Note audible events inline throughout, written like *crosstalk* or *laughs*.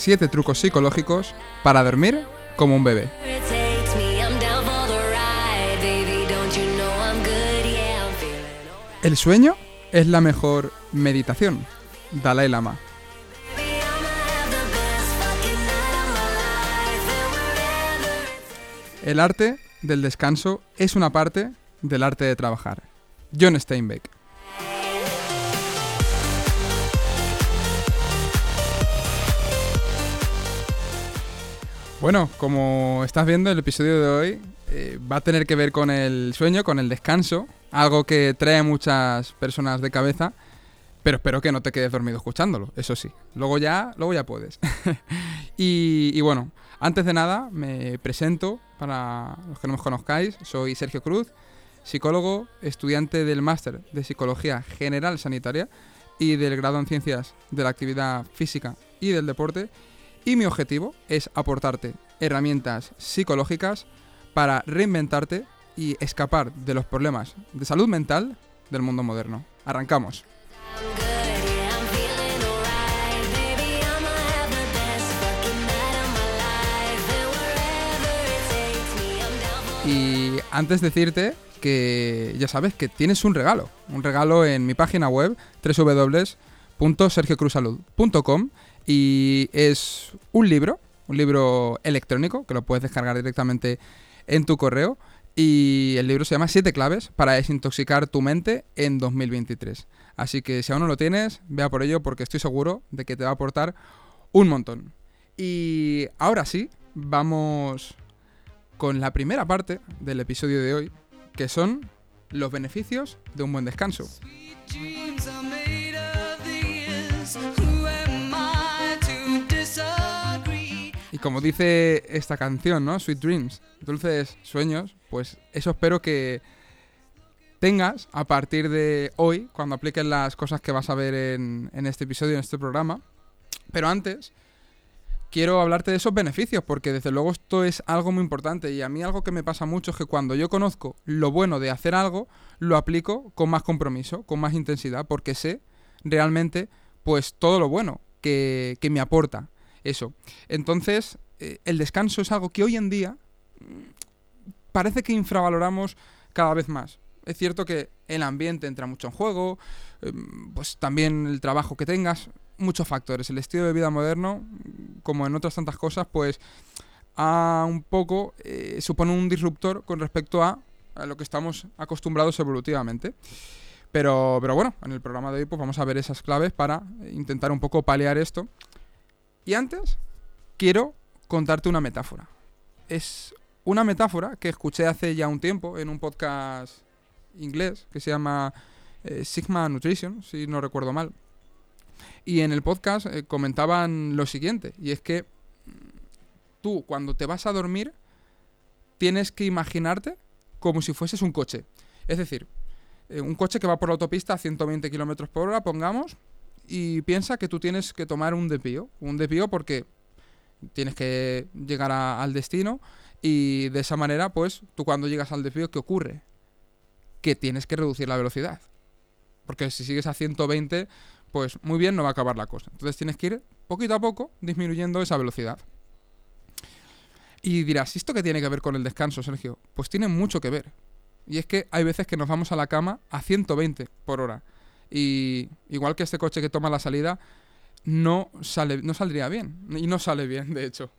7 trucos psicológicos para dormir como un bebé. El sueño es la mejor meditación. Dalai Lama. El arte del descanso es una parte del arte de trabajar. John Steinbeck. Bueno, como estás viendo, el episodio de hoy eh, va a tener que ver con el sueño, con el descanso, algo que trae muchas personas de cabeza, pero espero que no te quedes dormido escuchándolo, eso sí. Luego ya, luego ya puedes. *laughs* y bueno, antes de nada, me presento para los que no me conozcáis. Soy Sergio Cruz, psicólogo, estudiante del máster de Psicología General Sanitaria y del grado en Ciencias de la Actividad Física y del Deporte y mi objetivo es aportarte herramientas psicológicas para reinventarte y escapar de los problemas de salud mental del mundo moderno. Arrancamos. Y antes decirte que ya sabes que tienes un regalo, un regalo en mi página web www.sergiocruzsalud.com y es un libro, un libro electrónico que lo puedes descargar directamente en tu correo. Y el libro se llama Siete claves para desintoxicar tu mente en 2023. Así que si aún no lo tienes, vea por ello porque estoy seguro de que te va a aportar un montón. Y ahora sí, vamos con la primera parte del episodio de hoy, que son los beneficios de un buen descanso. Como dice esta canción, ¿no? Sweet Dreams, dulces sueños, pues eso espero que tengas a partir de hoy, cuando apliques las cosas que vas a ver en, este episodio, en este programa. Pero antes, quiero hablarte de esos beneficios, porque desde luego esto es algo muy importante y a mí algo que me pasa mucho es que cuando yo conozco lo bueno de hacer algo, lo aplico con más compromiso, con más intensidad, porque sé realmente pues todo lo bueno que me aporta eso. Entonces, eh, el descanso es algo que hoy en día mm, parece que infravaloramos cada vez más. Es cierto que el ambiente entra mucho en juego, em, pues también el trabajo que tengas, muchos factores. El estilo de vida moderno, como en otras tantas cosas, pues a un poco eh, supone un disruptor con respecto a, a, lo que estamos acostumbrados evolutivamente. Pero, pero bueno, en el programa de hoy pues vamos a ver esas claves para intentar un poco paliar esto y antes, quiero contarte una metáfora. Es una metáfora que escuché hace ya un tiempo en un podcast inglés que se llama eh, Sigma Nutrition, si no recuerdo mal. Y en el podcast eh, comentaban lo siguiente, y es que mm, tú cuando te vas a dormir tienes que imaginarte como si fueses un coche. Es decir, eh, un coche que va por la autopista a 120 km por hora, pongamos, y piensa que tú tienes que tomar un desvío. Un desvío porque tienes que llegar al destino y de esa manera, pues, tú cuando llegas al desvío, ¿qué ocurre? Que tienes que reducir la velocidad. Porque si sigues a 120, pues muy bien no va a acabar la cosa. Entonces tienes que ir poquito a poco disminuyendo esa velocidad. Y dirás, ¿esto qué tiene que ver con el descanso, Sergio? Pues tiene mucho que ver. Y es que hay veces que nos vamos a la cama a 120 por hora. Y igual que este coche que toma la salida, no, sale, no saldría bien. Y no sale bien, de hecho.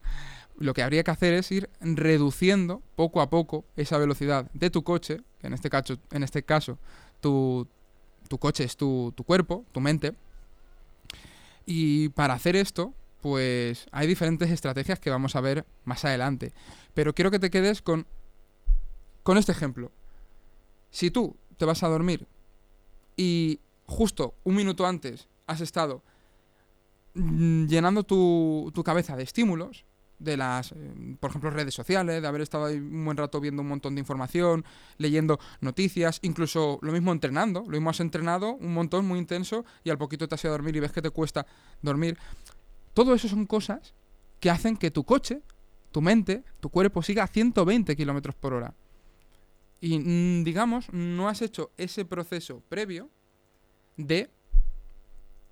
Lo que habría que hacer es ir reduciendo poco a poco esa velocidad de tu coche, que en este caso, en este caso tu, tu coche es tu, tu cuerpo, tu mente. Y para hacer esto, pues hay diferentes estrategias que vamos a ver más adelante. Pero quiero que te quedes con, con este ejemplo. Si tú te vas a dormir y justo un minuto antes has estado mm, llenando tu, cabeza de estímulos, de las, eh, por ejemplo, redes sociales, de haber estado ahí un buen rato viendo un montón de información, leyendo noticias, incluso lo mismo entrenando, lo mismo has entrenado un montón muy intenso y al poquito te has ido a dormir y ves que te cuesta dormir. Todo eso son cosas que hacen que tu coche, tu mente, tu cuerpo siga a 120 kilómetros por hora. Y mm, digamos, no has hecho ese proceso previo de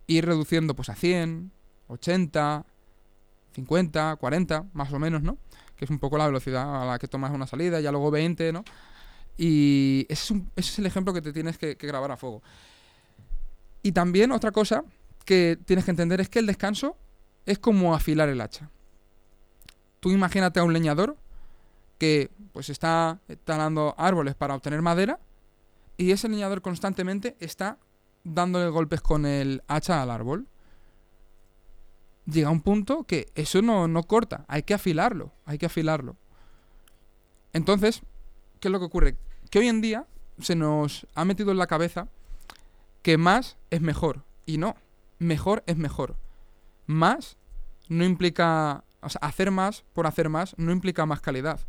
ir reduciendo pues a 100, 80, 50, 40, más o menos, ¿no? Que es un poco la velocidad a la que tomas una salida, ya luego 20, ¿no? Y ese es, ese es el ejemplo que te tienes que, que grabar a fuego. Y también otra cosa que tienes que entender es que el descanso es como afilar el hacha. Tú imagínate a un leñador que pues está talando árboles para obtener madera y ese leñador constantemente está dándole golpes con el hacha al árbol. Llega un punto que eso no, no corta, hay que afilarlo, hay que afilarlo. Entonces, ¿qué es lo que ocurre? Que hoy en día se nos ha metido en la cabeza que más es mejor. Y no, mejor es mejor. Más no implica, o sea, hacer más por hacer más no implica más calidad,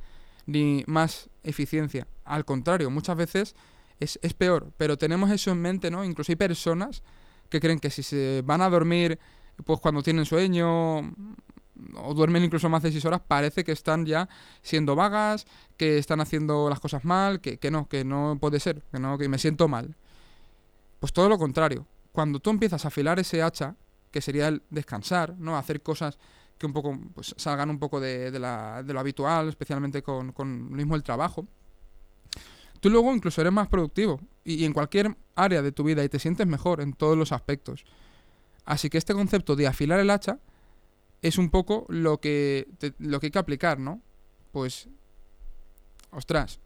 ni más eficiencia. Al contrario, muchas veces es, es peor, pero tenemos eso en mente, ¿no? Incluso hay personas que creen que si se van a dormir, pues cuando tienen sueño, o duermen incluso más de 6 horas, parece que están ya siendo vagas, que están haciendo las cosas mal, que, que no, que no puede ser, que no, que me siento mal. Pues todo lo contrario. Cuando tú empiezas a afilar ese hacha, que sería el descansar, ¿no? Hacer cosas que un poco pues, salgan un poco de, de, la, de lo habitual, especialmente con, con lo mismo el trabajo. Tú luego incluso eres más productivo y, en cualquier área de tu vida y te sientes mejor en todos los aspectos. Así que este concepto de afilar el hacha es un poco lo que, te, lo que hay que aplicar, ¿no? Pues, ostras,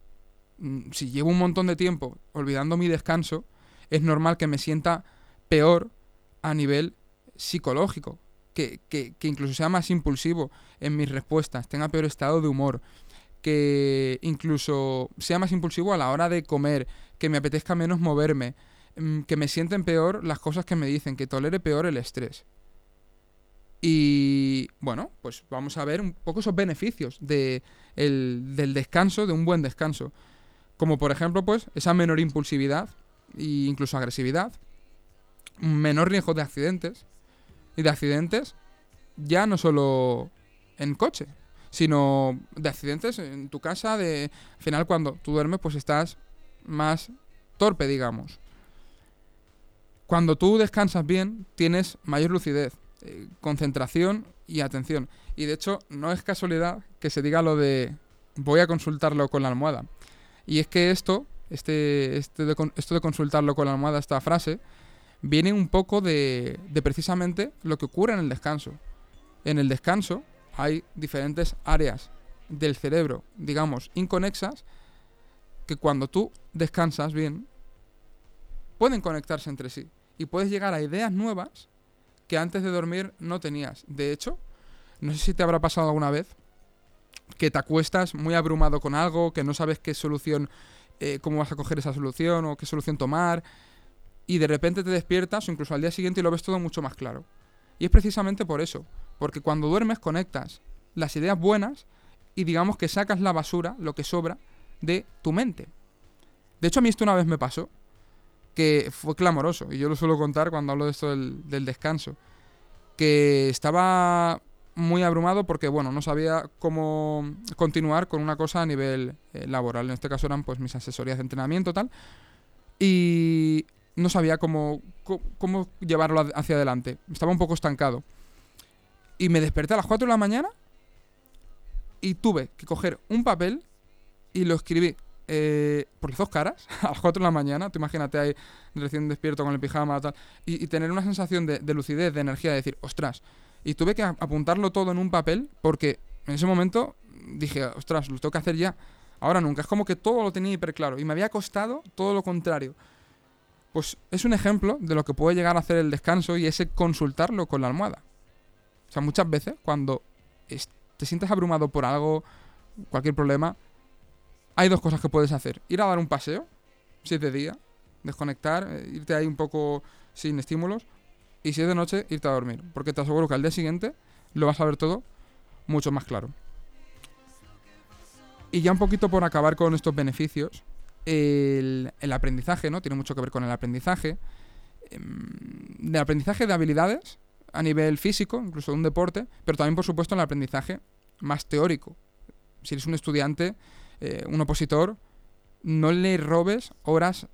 mm, si llevo un montón de tiempo olvidando mi descanso, es normal que me sienta peor a nivel psicológico, que, que, que, incluso sea más impulsivo en mis respuestas, tenga peor estado de humor, que incluso sea más impulsivo a la hora de comer, que me apetezca menos moverme, mm, que me sienten peor las cosas que me dicen, que tolere peor el estrés. Y bueno, pues vamos a ver un poco esos beneficios de el, del descanso, de un buen descanso. Como por ejemplo, pues esa menor impulsividad e incluso agresividad, menor riesgo de accidentes. Y de accidentes ya no solo en coche, sino de accidentes en tu casa, de al final cuando tú duermes pues estás más torpe, digamos. Cuando tú descansas bien, tienes mayor lucidez, eh, concentración y atención. Y de hecho, no es casualidad que se diga lo de voy a consultarlo con la almohada. Y es que esto, este, este de, esto de consultarlo con la almohada, esta frase, viene un poco de, de precisamente lo que ocurre en el descanso. En el descanso hay diferentes áreas del cerebro, digamos, inconexas, que cuando tú descansas bien, pueden conectarse entre sí. Y puedes llegar a ideas nuevas que antes de dormir no tenías. De hecho, no sé si te habrá pasado alguna vez que te acuestas muy abrumado con algo, que no sabes qué solución, eh, cómo vas a coger esa solución o qué solución tomar, y de repente te despiertas o incluso al día siguiente y lo ves todo mucho más claro. Y es precisamente por eso, porque cuando duermes conectas las ideas buenas y digamos que sacas la basura, lo que sobra, de tu mente. De hecho, a mí esto una vez me pasó, que fue clamoroso, y yo lo suelo contar cuando hablo de esto del, descanso, que estaba muy abrumado porque, bueno, no sabía cómo continuar con una cosa a nivel eh, laboral. En este caso eran pues mis asesorías de entrenamiento tal. Y no sabía cómo, cómo, llevarlo hacia adelante. Estaba un poco estancado. Y me desperté a las 4 de la mañana y tuve que coger un papel y lo escribí eh, por las dos caras *laughs* a las 4 de la mañana. Tú imagínate ahí recién despierto con el pijama tal, y, y tener una sensación de, de, lucidez, de energía, de decir, ostras. Y tuve que apuntarlo todo en un papel porque en ese momento dije, ostras, lo tengo que hacer ya. Ahora nunca. Es como que todo lo tenía hiper claro. Y me había costado todo lo contrario. Pues es un ejemplo de lo que puede llegar a hacer el descanso y ese consultarlo con la almohada. O sea, muchas veces cuando te sientes abrumado por algo, cualquier problema, hay dos cosas que puedes hacer. Ir a dar un paseo, si es de día, desconectar, eh, irte ahí un poco sin estímulos, y si es de noche, irte a dormir. Porque te aseguro que al día siguiente lo vas a ver todo mucho más claro. Y ya un poquito por acabar con estos beneficios, el, el aprendizaje, ¿no? Tiene mucho que ver con el aprendizaje. El aprendizaje de habilidades a nivel físico, incluso de un deporte, pero también, por supuesto, el aprendizaje más teórico. Si eres un estudiante, eh, un opositor, no le robes horas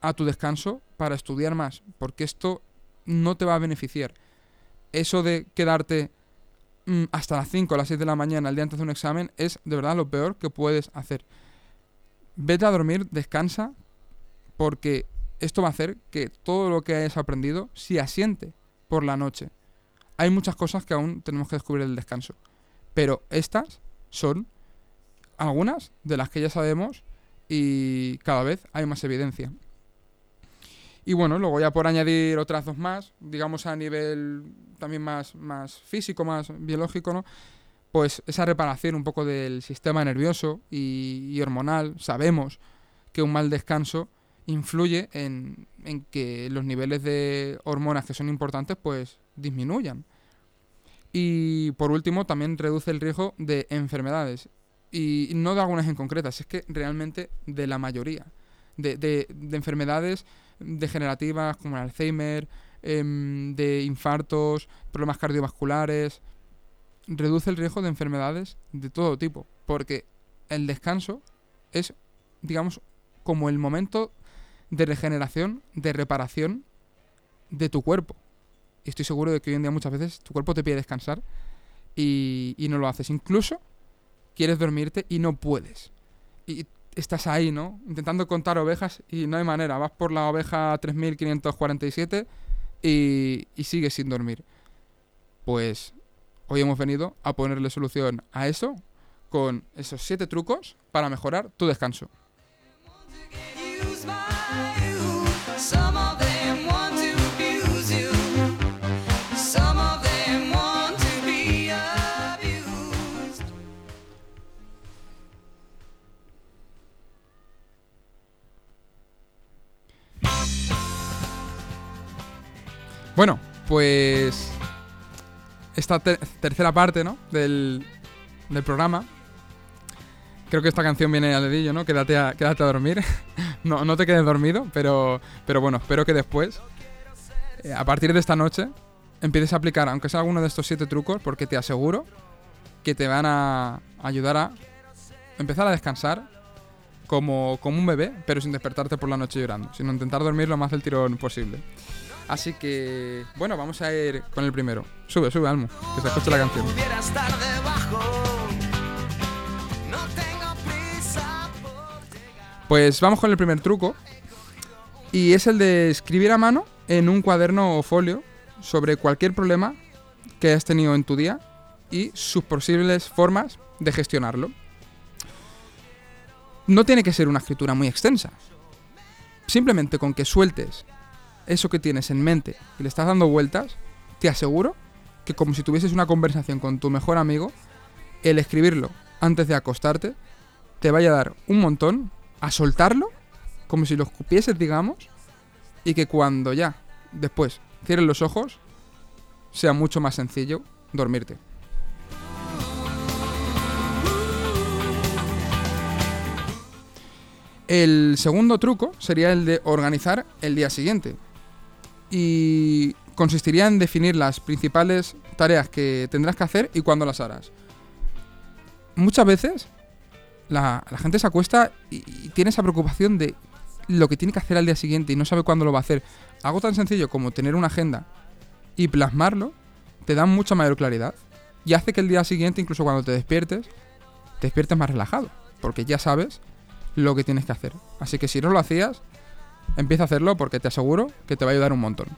a tu descanso para estudiar más, porque esto no te va a beneficiar. Eso de quedarte mm, hasta las 5 o las 6 de la mañana el día antes de un examen es de verdad lo peor que puedes hacer. Vete a dormir, descansa, porque esto va a hacer que todo lo que hayas aprendido se asiente por la noche. Hay muchas cosas que aún tenemos que descubrir el descanso, pero estas son algunas de las que ya sabemos y cada vez hay más evidencia. Y bueno, luego ya por añadir otras dos más, digamos a nivel también más, más físico, más biológico, ¿no? Pues esa reparación un poco del sistema nervioso y, hormonal. Sabemos que un mal descanso influye en, en, que los niveles de hormonas que son importantes pues disminuyan. Y por último también reduce el riesgo de enfermedades. Y no de algunas en concretas, es que realmente de la mayoría. De, de, de enfermedades degenerativas como el Alzheimer, em, de infartos, problemas cardiovasculares. Reduce el riesgo de enfermedades de todo tipo, porque el descanso es, digamos, como el momento de regeneración, de reparación de tu cuerpo. Y estoy seguro de que hoy en día muchas veces tu cuerpo te pide descansar y, y no lo haces. Incluso quieres dormirte y no puedes. Y estás ahí, ¿no? Intentando contar ovejas y no hay manera. Vas por la oveja 3547 y, y sigues sin dormir. Pues hoy hemos venido a ponerle solución a eso con esos 7 trucos para mejorar tu descanso. Bueno, pues esta tercera parte, ¿no? Del, del, programa. Creo que esta canción viene al dedillo, ¿no? Quédate a, quédate a dormir. *laughs* no, no te quedes dormido, pero, pero bueno, espero que después, eh, a partir de esta noche, empieces a aplicar, aunque sea alguno de estos siete trucos, porque te aseguro que te van a ayudar a empezar a descansar como, como un bebé, pero sin despertarte por la noche llorando, sino intentar dormir lo más del tirón posible. Así que, bueno, vamos a ir con el primero. Sube, sube, Almo, que se escuche la canción. Pues vamos con el primer truco. Y es el de escribir a mano en un cuaderno o folio sobre cualquier problema que hayas tenido en tu día y sus posibles formas de gestionarlo. No tiene que ser una escritura muy extensa. Simplemente con que sueltes eso que tienes en mente y le estás dando vueltas, te aseguro que como si tuvieses una conversación con tu mejor amigo, el escribirlo antes de acostarte te vaya a dar un montón a soltarlo, como si lo escupieses, digamos, y que cuando ya, después, cierres los ojos, sea mucho más sencillo dormirte. El segundo truco sería el de organizar el día siguiente y consistiría en definir las principales tareas que tendrás que hacer y cuándo las harás. Muchas veces la, gente se acuesta y, tiene esa preocupación de lo que tiene que hacer al día siguiente y no sabe cuándo lo va a hacer. Algo tan sencillo como tener una agenda y plasmarlo te da mucha mayor claridad y hace que el día siguiente, incluso cuando te despiertes, te despiertes más relajado, porque ya sabes lo que tienes que hacer. Así que si no lo hacías, Empieza a hacerlo porque te aseguro que te va a ayudar un montón.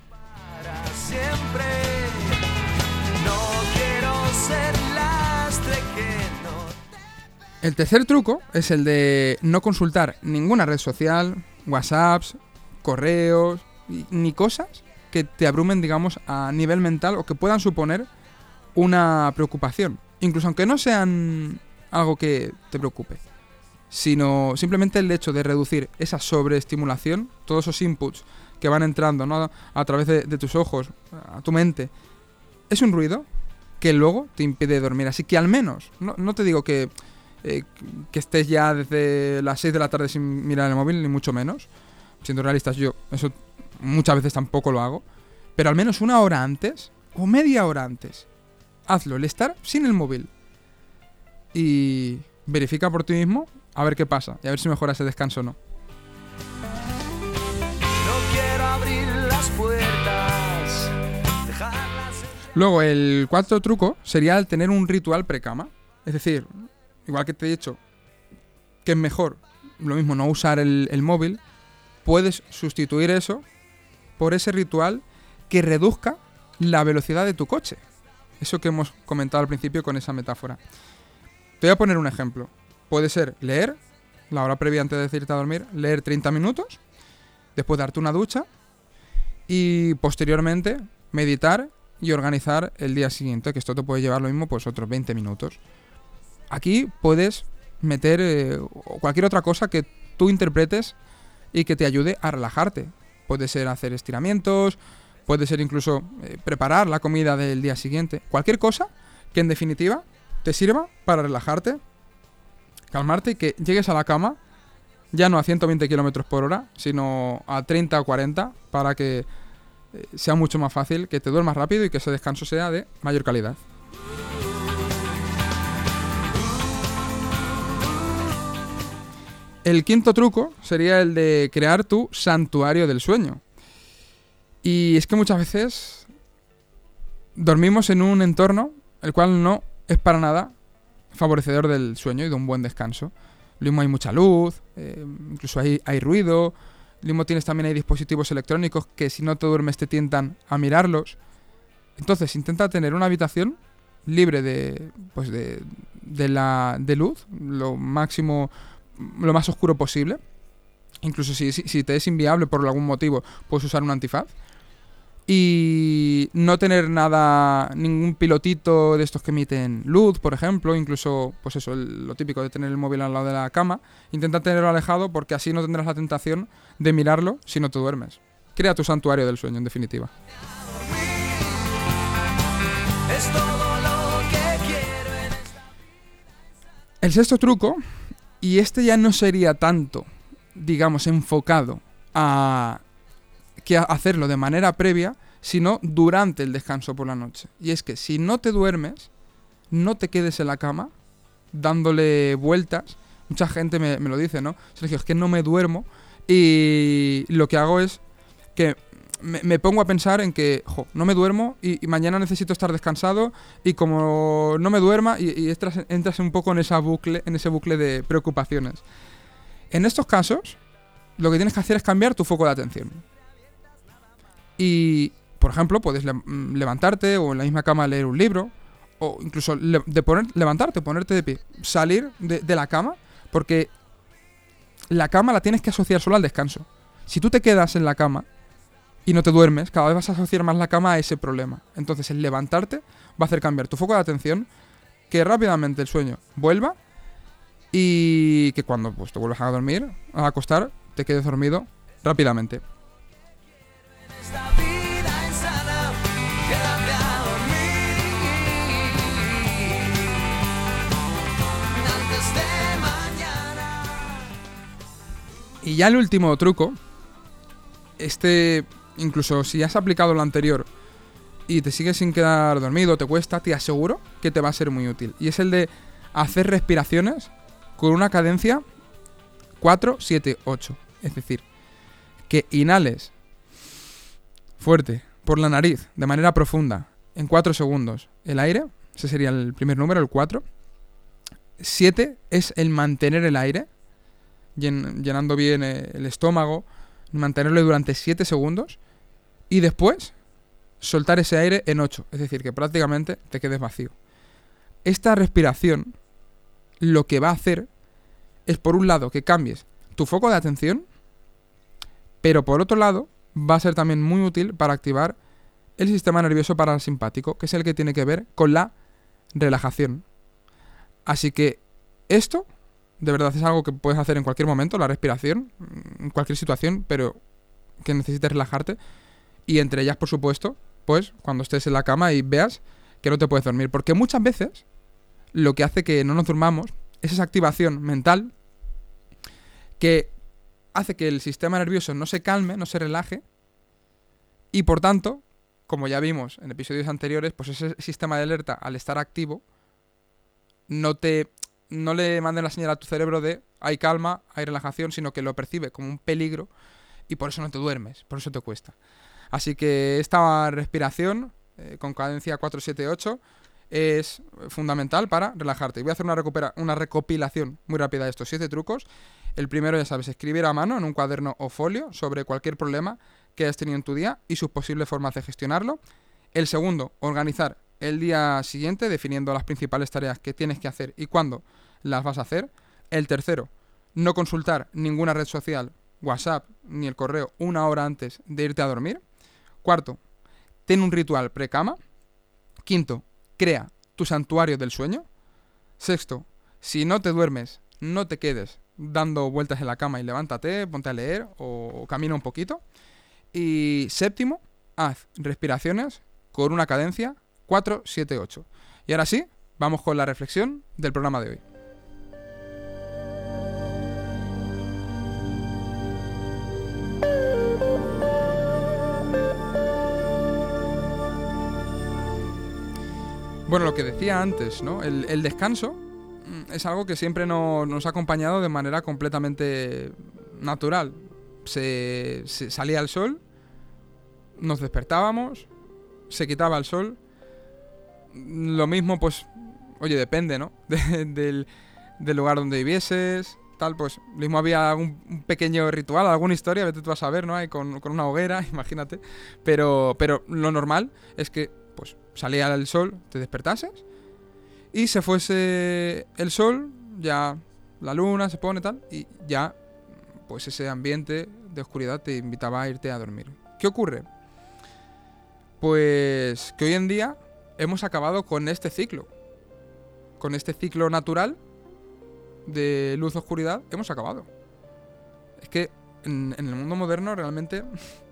El tercer truco es el de no consultar ninguna red social, WhatsApps, correos, ni cosas que te abrumen, digamos, a nivel mental o que puedan suponer una preocupación. Incluso aunque no sean algo que te preocupe sino simplemente el hecho de reducir esa sobreestimulación, todos esos inputs que van entrando ¿no? a través de, tus ojos, a tu mente, es un ruido que luego te impide dormir. Así que al menos, no, te digo que, eh, que estés ya desde las 6 de la tarde sin mirar el móvil, ni mucho menos. Siendo realistas, yo eso muchas veces tampoco lo hago. Pero al menos una hora antes, o media hora antes, hazlo, el estar sin el móvil. Y verifica por ti mismo a ver qué pasa y a ver si mejora ese descanso o no. Luego, el cuarto truco sería el tener un ritual precama. Es decir, igual que te he dicho que es mejor, lo mismo, no usar el, el móvil, puedes sustituir eso por ese ritual que reduzca la velocidad de tu coche. Eso que hemos comentado al principio con esa metáfora. Te voy a poner un ejemplo. Puede ser leer, la hora previa antes de irte a dormir, leer 30 minutos, después darte una ducha y posteriormente meditar y organizar el día siguiente, que esto te puede llevar lo mismo pues otros 20 minutos. Aquí puedes meter eh, cualquier otra cosa que tú interpretes y que te ayude a relajarte. Puede ser hacer estiramientos, puede ser incluso eh, preparar la comida del día siguiente. Cualquier cosa que en definitiva te sirva para relajarte, calmarte y que llegues a la cama ya no a 120 km por hora, sino a 30 o 40 para que eh, sea mucho más fácil, que te duermas rápido y que ese descanso sea de mayor calidad. El quinto truco sería el de crear tu santuario del sueño. Y es que muchas veces dormimos en un entorno el cual no es para nada favorecedor del sueño y de un buen descanso. Lo mismo hay mucha luz, eh, incluso hay, hay ruido. Lo mismo tienes también hay dispositivos electrónicos que si no te duermes te tientan a mirarlos. Entonces intenta tener una habitación libre de, pues de, de, la, de luz, lo máximo lo más oscuro posible. Incluso si, si, te es inviable por algún motivo, puedes usar un antifaz. Y no tener nada, ningún pilotito de estos que emiten luz, por ejemplo, incluso, pues eso, lo típico de tener el móvil al lado de la cama. Intenta tenerlo alejado porque así no tendrás la tentación de mirarlo si no te duermes. Crea tu santuario del sueño, en definitiva. El sexto truco y este ya no sería tanto, digamos, enfocado a que hacerlo de manera previa, sino durante el descanso por la noche. Y es que si no te duermes, no te quedes en la cama dándole vueltas. Mucha gente me, lo dice, ¿no? Sergio, es que no me duermo y lo que hago es que me, pongo a pensar en que, no me duermo y, mañana necesito estar descansado y como no me duerma y, entras, un poco en, esa bucle, en ese bucle de preocupaciones. En estos casos, lo que tienes que hacer es cambiar tu foco de atención. Y, por ejemplo, puedes mm, levantarte o en la misma cama leer un libro o incluso de poner, levantarte, ponerte de pie, salir de, de la cama, porque la cama la tienes que asociar solo al descanso. Si tú te quedas en la cama y no te duermes, cada vez vas a asociar más la cama a ese problema. Entonces el levantarte va a hacer cambiar tu foco de atención, que rápidamente el sueño vuelva y que cuando pues, te vuelvas a dormir, a acostar, te quedes dormido rápidamente. Y ya el último truco, este incluso si has aplicado lo anterior y te sigues sin quedar dormido, te cuesta, te aseguro que te va a ser muy útil. Y es el de hacer respiraciones con una cadencia 4, 7, 8. Es decir, que inhales fuerte por la nariz de manera profunda en 4 segundos el aire, ese sería el primer número, el 4. 7 es el mantener el aire, llenando bien eh, el estómago, mantenerlo durante 7 segundos y después soltar ese aire en 8, es decir, que prácticamente te quedes vacío. Esta respiración lo que va a hacer es por un lado que cambies tu foco de atención, pero por otro lado va a ser también muy útil para activar el sistema nervioso parasimpático, que es el que tiene que ver con la relajación. Así que esto de verdad es algo que puedes hacer en cualquier momento, la respiración, en cualquier situación, pero que necesites relajarte. Y entre ellas, por supuesto, pues cuando estés en la cama y veas que no te puedes dormir. Porque muchas veces lo que hace que no nos durmamos es esa activación mental que hace que el sistema nervioso no se calme, no se relaje. Y por tanto, como ya vimos en episodios anteriores, pues ese sistema de alerta al estar activo no te no le manden la señal a tu cerebro de hay calma, hay relajación, sino que lo percibe como un peligro y por eso no te duermes, por eso te cuesta. Así que esta respiración eh, con cadencia 478 es fundamental para relajarte. Voy a hacer una, una recopilación muy rápida de estos siete trucos. El primero, ya sabes, escribir a mano en un cuaderno o folio sobre cualquier problema que hayas tenido en tu día y sus posibles formas de gestionarlo. El segundo, organizar el día siguiente definiendo las principales tareas que tienes que hacer y cuándo las vas a hacer. El tercero, no consultar ninguna red social, WhatsApp ni el correo una hora antes de irte a dormir. Cuarto, ten un ritual pre-cama. Quinto, crea tu santuario del sueño. Sexto, si no te duermes, no te quedes dando vueltas en la cama y levántate, ponte a leer o camina un poquito. Y séptimo, haz respiraciones con una cadencia 4, 7, 8. Y ahora sí, vamos con la reflexión del programa de hoy. Bueno, lo que decía antes, ¿no? El, descanso mm, es algo que siempre nos ha acompañado de manera completamente natural. Se, salía el sol, nos despertábamos, se quitaba el sol. Lo mismo, pues, oye, depende, ¿no? *laughs* del, lugar donde vivieses, tal, pues, lo mismo había algún pequeño ritual, alguna historia, vete tú a saber, ¿no? Con, con una hoguera, *laughs* imagínate. Pero, pero lo normal es que pues salía el sol, te despertases y se fuese el sol, ya la luna se pone tal y ya pues ese ambiente de oscuridad te invitaba a irte a dormir. ¿Qué ocurre? Pues que hoy en día hemos acabado con este ciclo. Con este ciclo natural de luz-oscuridad hemos acabado. Es que en, el mundo moderno realmente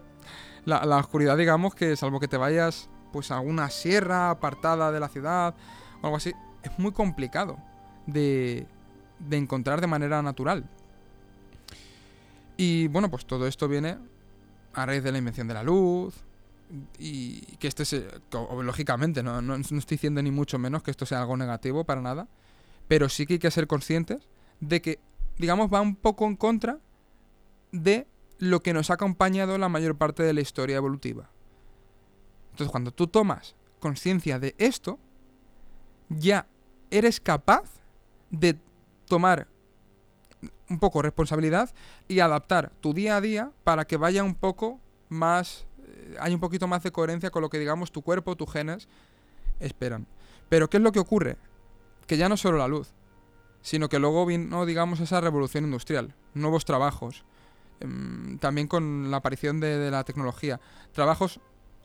*laughs* la, la, oscuridad digamos que salvo que te vayas pues alguna sierra apartada de la ciudad o algo así, es muy complicado de, de encontrar de manera natural. Y bueno, pues todo esto viene a raíz de la invención de la luz. Y que este es, lógicamente, no, no, estoy diciendo ni mucho menos que esto sea algo negativo para nada. Pero sí que hay que ser conscientes de que, digamos, va un poco en contra de lo que nos ha acompañado la mayor parte de la historia evolutiva. Entonces, cuando tú tomas conciencia de esto, ya eres capaz de tomar un poco responsabilidad y adaptar tu día a día para que vaya un poco más, eh, hay un poquito más de coherencia con lo que digamos tu cuerpo, tus genes esperan. Pero ¿qué es lo que ocurre? Que ya no solo la luz, sino que luego vino, digamos, esa revolución industrial, nuevos trabajos, em, también con la aparición de la tecnología, trabajos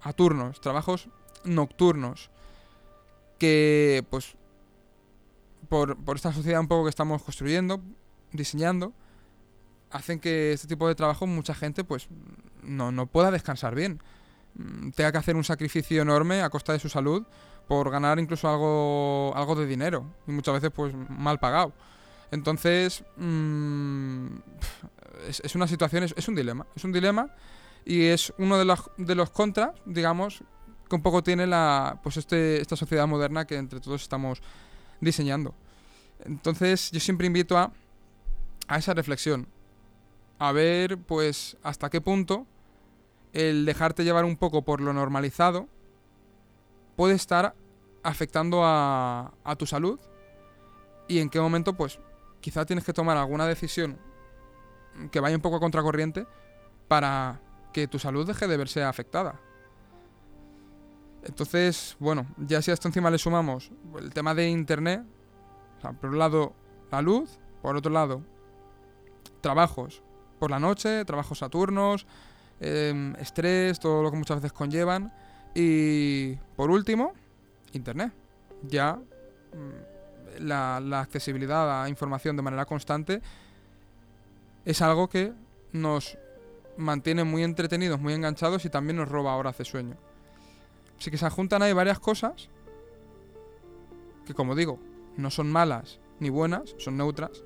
a turnos, trabajos nocturnos, que pues por, esta sociedad un poco que estamos construyendo, diseñando, hacen que este tipo de trabajo mucha gente pues no, no pueda descansar bien. Mm, tenga que hacer un sacrificio enorme a costa de su salud por ganar incluso algo, algo de dinero y muchas veces pues mal pagado. Entonces, mm, es, es, una situación, es, es un dilema, es un dilema y es uno de los, de los contras, digamos, que un poco tiene la, pues este, esta sociedad moderna que entre todos estamos diseñando. Entonces yo siempre invito a, a esa reflexión, a ver pues hasta qué punto el dejarte llevar un poco por lo normalizado puede estar afectando a, a tu salud y en qué momento pues quizá tienes que tomar alguna decisión que vaya un poco a contracorriente para que tu salud deje de verse afectada. Entonces, bueno, ya si a esto encima le sumamos el tema de internet, por un lado la luz, por otro lado trabajos por la noche, trabajos saturnos, em, estrés, todo lo que muchas veces conllevan, y por último, internet. Ya mm, la, la accesibilidad a información de manera constante es algo que nos mantiene muy entretenidos, muy enganchados y también nos roba horas de sueño. Así que se juntan ahí varias cosas que, como digo, no son malas ni buenas, son neutras,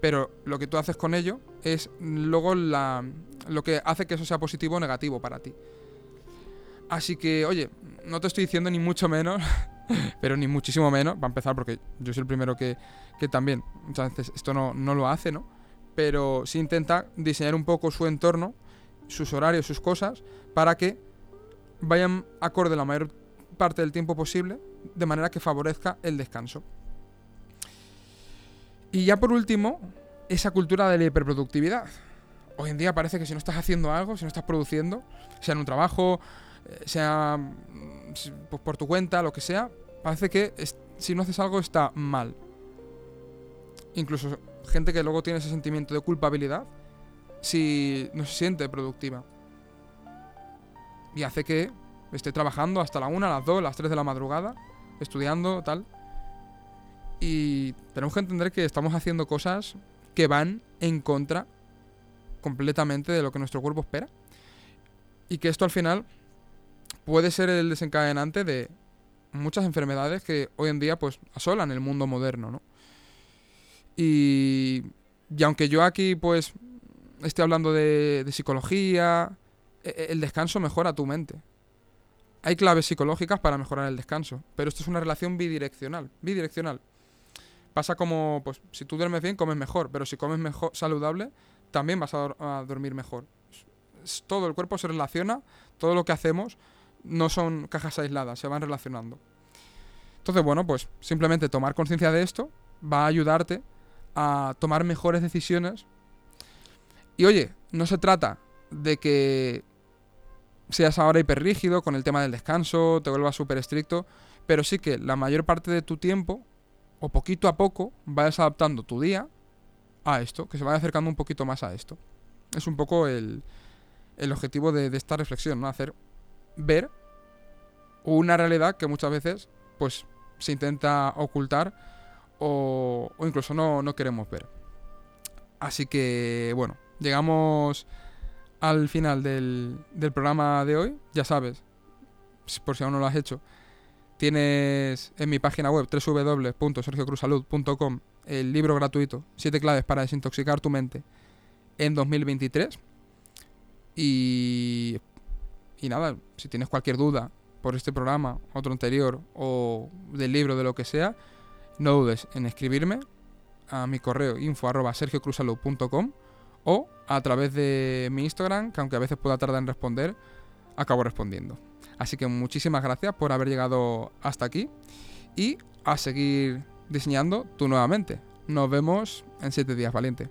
pero lo que tú haces con ello es luego la, lo que hace que eso sea positivo o negativo para ti. Así que, oye, no te estoy diciendo ni mucho menos, *laughs* pero ni muchísimo menos, va a empezar porque yo soy el primero que, que también muchas veces esto no, no lo hace, ¿no? Pero sí intenta diseñar un poco su entorno, sus horarios, sus cosas, para que vayan acorde la mayor parte del tiempo posible, de manera que favorezca el descanso. Y ya por último, esa cultura de la hiperproductividad. Hoy en día parece que si no estás haciendo algo, si no estás produciendo, sea en un trabajo, eh, sea mm, pues por tu cuenta, lo que sea, parece que si no haces algo está mal. Incluso gente que luego tiene ese sentimiento de culpabilidad si no se siente productiva. Y hace que esté trabajando hasta la 1, las 2, las 3 de la madrugada, estudiando, tal. Y tenemos que entender que estamos haciendo cosas que van en contra completamente de lo que nuestro cuerpo espera. Y que esto al final puede ser el desencadenante de muchas enfermedades que hoy en día pues asolan el mundo moderno, ¿no? Y, aunque yo aquí pues esté hablando de, de psicología, e, e, el descanso mejora tu mente. Hay claves psicológicas para mejorar el descanso, pero esto es una relación bidireccional, bidireccional. Pasa como, pues, si tú duermes bien, comes mejor, pero si comes mejor, saludable, también vas a, dormir mejor. todo el cuerpo se relaciona, todo lo que hacemos no son cajas aisladas, se van relacionando. Entonces, bueno, pues simplemente tomar conciencia de esto va a ayudarte a tomar mejores decisiones. Y oye, no se trata de que seas ahora hiperrígido con el tema del descanso, te vuelvas súper estricto, pero sí que la mayor parte de tu tiempo, o poquito a poco, vayas adaptando tu día a esto, que se vaya acercando un poquito más a esto. Es un poco el, el objetivo de, esta reflexión, ¿no? Hacer ver una realidad que muchas veces, pues, se intenta ocultar o, incluso no, no queremos ver. Así que, bueno, llegamos al final del, programa de hoy, ya sabes, por si aún no lo has hecho, tienes en mi página web www.sergiocruzsalud.com el libro gratuito, 7 claves para desintoxicar tu mente en 2023. Y, y nada, si tienes cualquier duda por este programa, otro anterior o del libro, de lo que sea, no dudes en escribirme a mi correo info arroba o a través de mi Instagram, que aunque a veces pueda tardar en responder, acabo respondiendo. Así que muchísimas gracias por haber llegado hasta aquí y a seguir diseñando tú nuevamente. Nos vemos en 7 días, valiente.